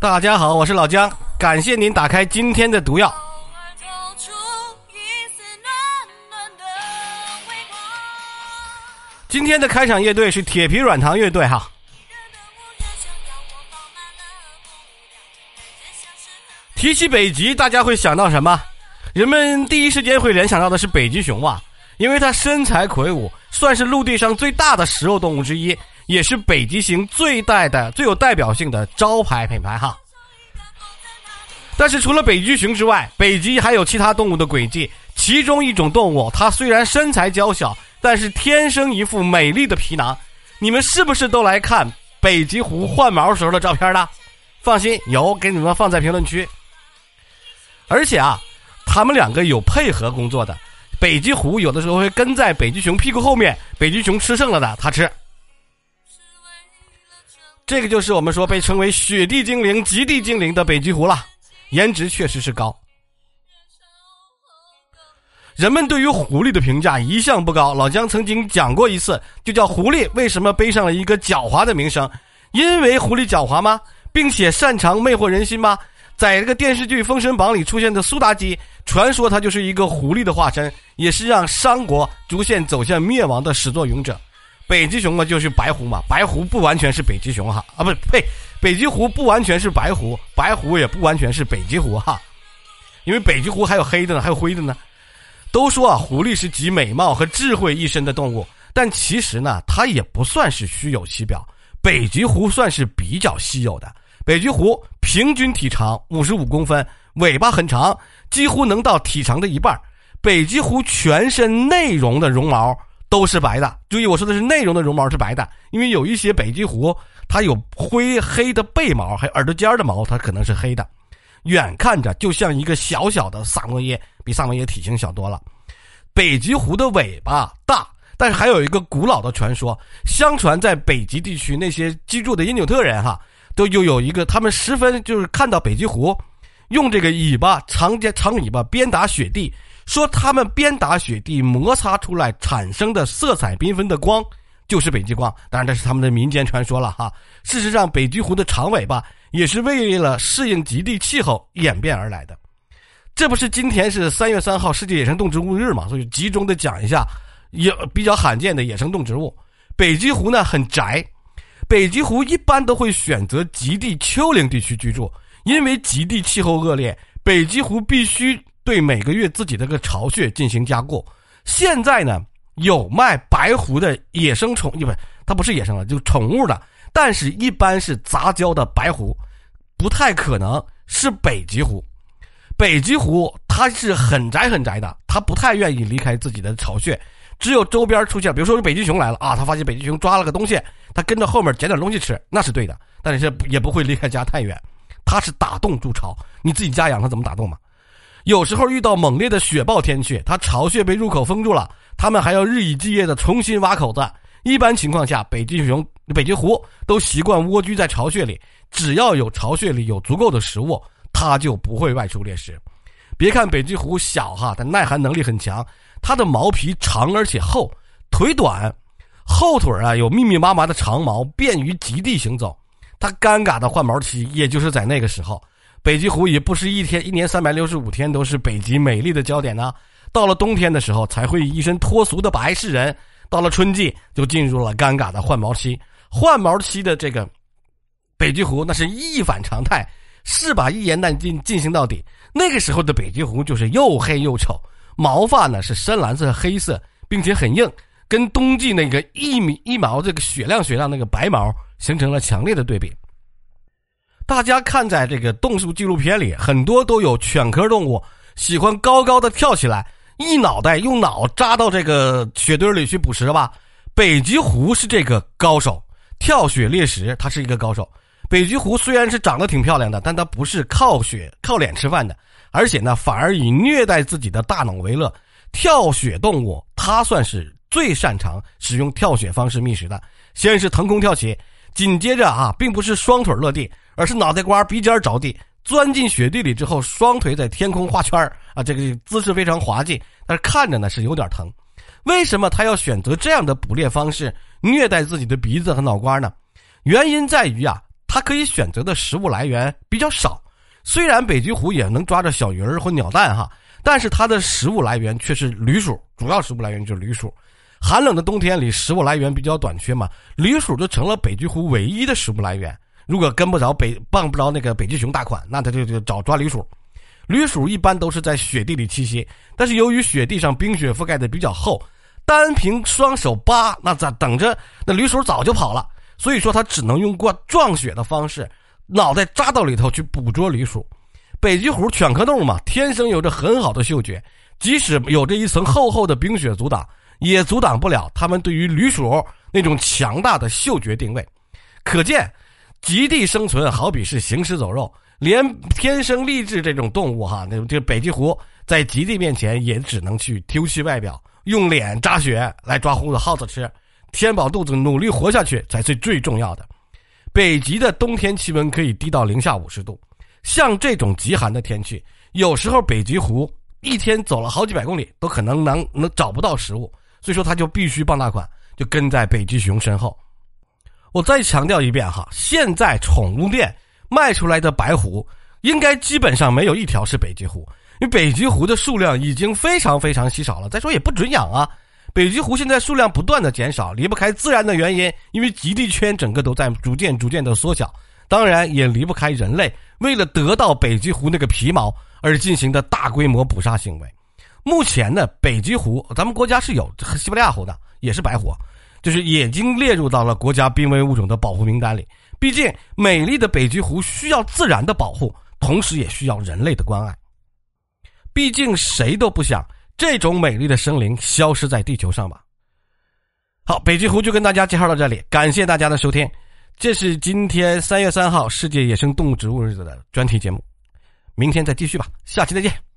大家好，我是老姜，感谢您打开今天的毒药。今天的开场乐队是铁皮软糖乐队哈。提起北极，大家会想到什么？人们第一时间会联想到的是北极熊啊，因为它身材魁梧，算是陆地上最大的食肉动物之一。也是北极熊最大的、最有代表性的招牌品牌哈。但是除了北极熊之外，北极还有其他动物的轨迹。其中一种动物，它虽然身材娇小，但是天生一副美丽的皮囊。你们是不是都来看北极狐换毛时候的照片呢？放心，有给你们放在评论区。而且啊，他们两个有配合工作的。北极狐有的时候会跟在北极熊屁股后面，北极熊吃剩了的，它吃。这个就是我们说被称为“雪地精灵”“极地精灵”的北极狐了，颜值确实是高。人们对于狐狸的评价一向不高，老姜曾经讲过一次，就叫“狐狸为什么背上了一个狡猾的名声？因为狐狸狡猾吗？并且擅长魅惑人心吗？在这个电视剧《封神榜》里出现的苏妲己，传说她就是一个狐狸的化身，也是让商国逐渐走向灭亡的始作俑者。北极熊嘛，就是白狐嘛。白狐不完全是北极熊哈，啊，不是呸，北极狐不完全是白狐，白狐也不完全是北极狐哈，因为北极狐还有黑的呢，还有灰的呢。都说啊，狐狸是集美貌和智慧一身的动物，但其实呢，它也不算是虚有其表。北极狐算是比较稀有的。北极狐平均体长五十五公分，尾巴很长，几乎能到体长的一半。北极狐全身内容的绒毛。都是白的，注意我说的是内容的绒毛是白的，因为有一些北极狐它有灰黑的背毛，还有耳朵尖的毛，它可能是黑的，远看着就像一个小小的萨摩耶，比萨摩耶体型小多了。北极狐的尾巴大，但是还有一个古老的传说，相传在北极地区那些居住的因纽特人哈，都又有一个他们十分就是看到北极狐用这个尾巴长尖长尾巴鞭打雪地。说他们鞭打雪地摩擦出来产生的色彩缤纷的光，就是北极光。当然，这是他们的民间传说了哈。事实上，北极狐的长尾巴也是为了适应极地气候演变而来的。这不是今天是三月三号世界野生动植物日嘛？所以集中的讲一下，也比较罕见的野生动植物。北极狐呢很宅，北极狐一般都会选择极地丘陵地区居住，因为极地气候恶劣，北极狐必须。对每个月自己的个巢穴进行加固。现在呢，有卖白狐的野生宠，不，它不是野生了，就宠物的，但是一般是杂交的白狐，不太可能是北极狐。北极狐它是很宅很宅的，它不太愿意离开自己的巢穴，只有周边出现，比如说北极熊来了啊，他发现北极熊抓了个东西，他跟着后面捡点东西吃，那是对的，但是也不会离开家太远。它是打洞筑巢，你自己家养它怎么打洞嘛？有时候遇到猛烈的雪暴天气，它巢穴被入口封住了，它们还要日以继夜的重新挖口子。一般情况下，北极熊、北极狐都习惯蜗居在巢穴里，只要有巢穴里有足够的食物，它就不会外出猎食。别看北极狐小哈，但耐寒能力很强。它的毛皮长而且厚，腿短，后腿啊有密密麻麻的长毛，便于极地行走。它尴尬的换毛期，也就是在那个时候。北极狐也不是一天一年三百六十五天都是北极美丽的焦点呢。到了冬天的时候，才会一身脱俗的白示人；到了春季，就进入了尴尬的换毛期。换毛期的这个北极狐，那是一反常态，是把一言难尽进行到底。那个时候的北极狐就是又黑又丑，毛发呢是深蓝色、黑色，并且很硬，跟冬季那个一米一毛这个雪亮雪亮那个白毛形成了强烈的对比。大家看，在这个动物纪录片里，很多都有犬科动物喜欢高高的跳起来，一脑袋用脑扎到这个雪堆里去捕食吧。北极狐是这个高手，跳雪猎食，它是一个高手。北极狐虽然是长得挺漂亮的，但它不是靠雪靠脸吃饭的，而且呢，反而以虐待自己的大脑为乐。跳雪动物，它算是最擅长使用跳雪方式觅食的。先是腾空跳起，紧接着啊，并不是双腿落地。而是脑袋瓜鼻尖着地，钻进雪地里之后，双腿在天空画圈儿啊，这个姿势非常滑稽，但是看着呢是有点疼。为什么他要选择这样的捕猎方式虐待自己的鼻子和脑瓜呢？原因在于啊，它可以选择的食物来源比较少。虽然北极狐也能抓着小鱼儿或鸟蛋哈，但是它的食物来源却是驴鼠，主要食物来源就是驴鼠。寒冷的冬天里，食物来源比较短缺嘛，驴鼠就成了北极狐唯一的食物来源。如果跟不着北，傍不着那个北极熊大款，那它就就找抓驴鼠。驴鼠一般都是在雪地里栖息，但是由于雪地上冰雪覆盖的比较厚，单凭双手扒，那咋等着那驴鼠早就跑了。所以说，它只能用过撞雪的方式，脑袋扎到里头去捕捉驴鼠。北极狐犬科动物嘛，天生有着很好的嗅觉，即使有着一层厚厚的冰雪阻挡，也阻挡不了它们对于驴鼠那种强大的嗅觉定位。可见，极地生存好比是行尸走肉。连天生丽质这种动物哈，那这北极狐在极地面前也只能去丢弃外表，用脸扎雪来抓胡子耗子吃，填饱肚子努力活下去才是最重要的。北极的冬天气温可以低到零下五十度，像这种极寒的天气，有时候北极狐一天走了好几百公里都可能能能找不到食物，所以说它就必须傍大款，就跟在北极熊身后。我再强调一遍哈，现在宠物店。卖出来的白狐，应该基本上没有一条是北极狐，因为北极狐的数量已经非常非常稀少了。再说也不准养啊，北极狐现在数量不断的减少，离不开自然的原因，因为极地圈整个都在逐渐逐渐的缩小，当然也离不开人类为了得到北极狐那个皮毛而进行的大规模捕杀行为。目前呢，北极狐咱们国家是有西伯利亚狐的，也是白狐，就是已经列入到了国家濒危物种的保护名单里。毕竟，美丽的北极狐需要自然的保护，同时也需要人类的关爱。毕竟，谁都不想这种美丽的生灵消失在地球上吧。好，北极狐就跟大家介绍到这里，感谢大家的收听。这是今天三月三号世界野生动物植物日子的专题节目，明天再继续吧，下期再见。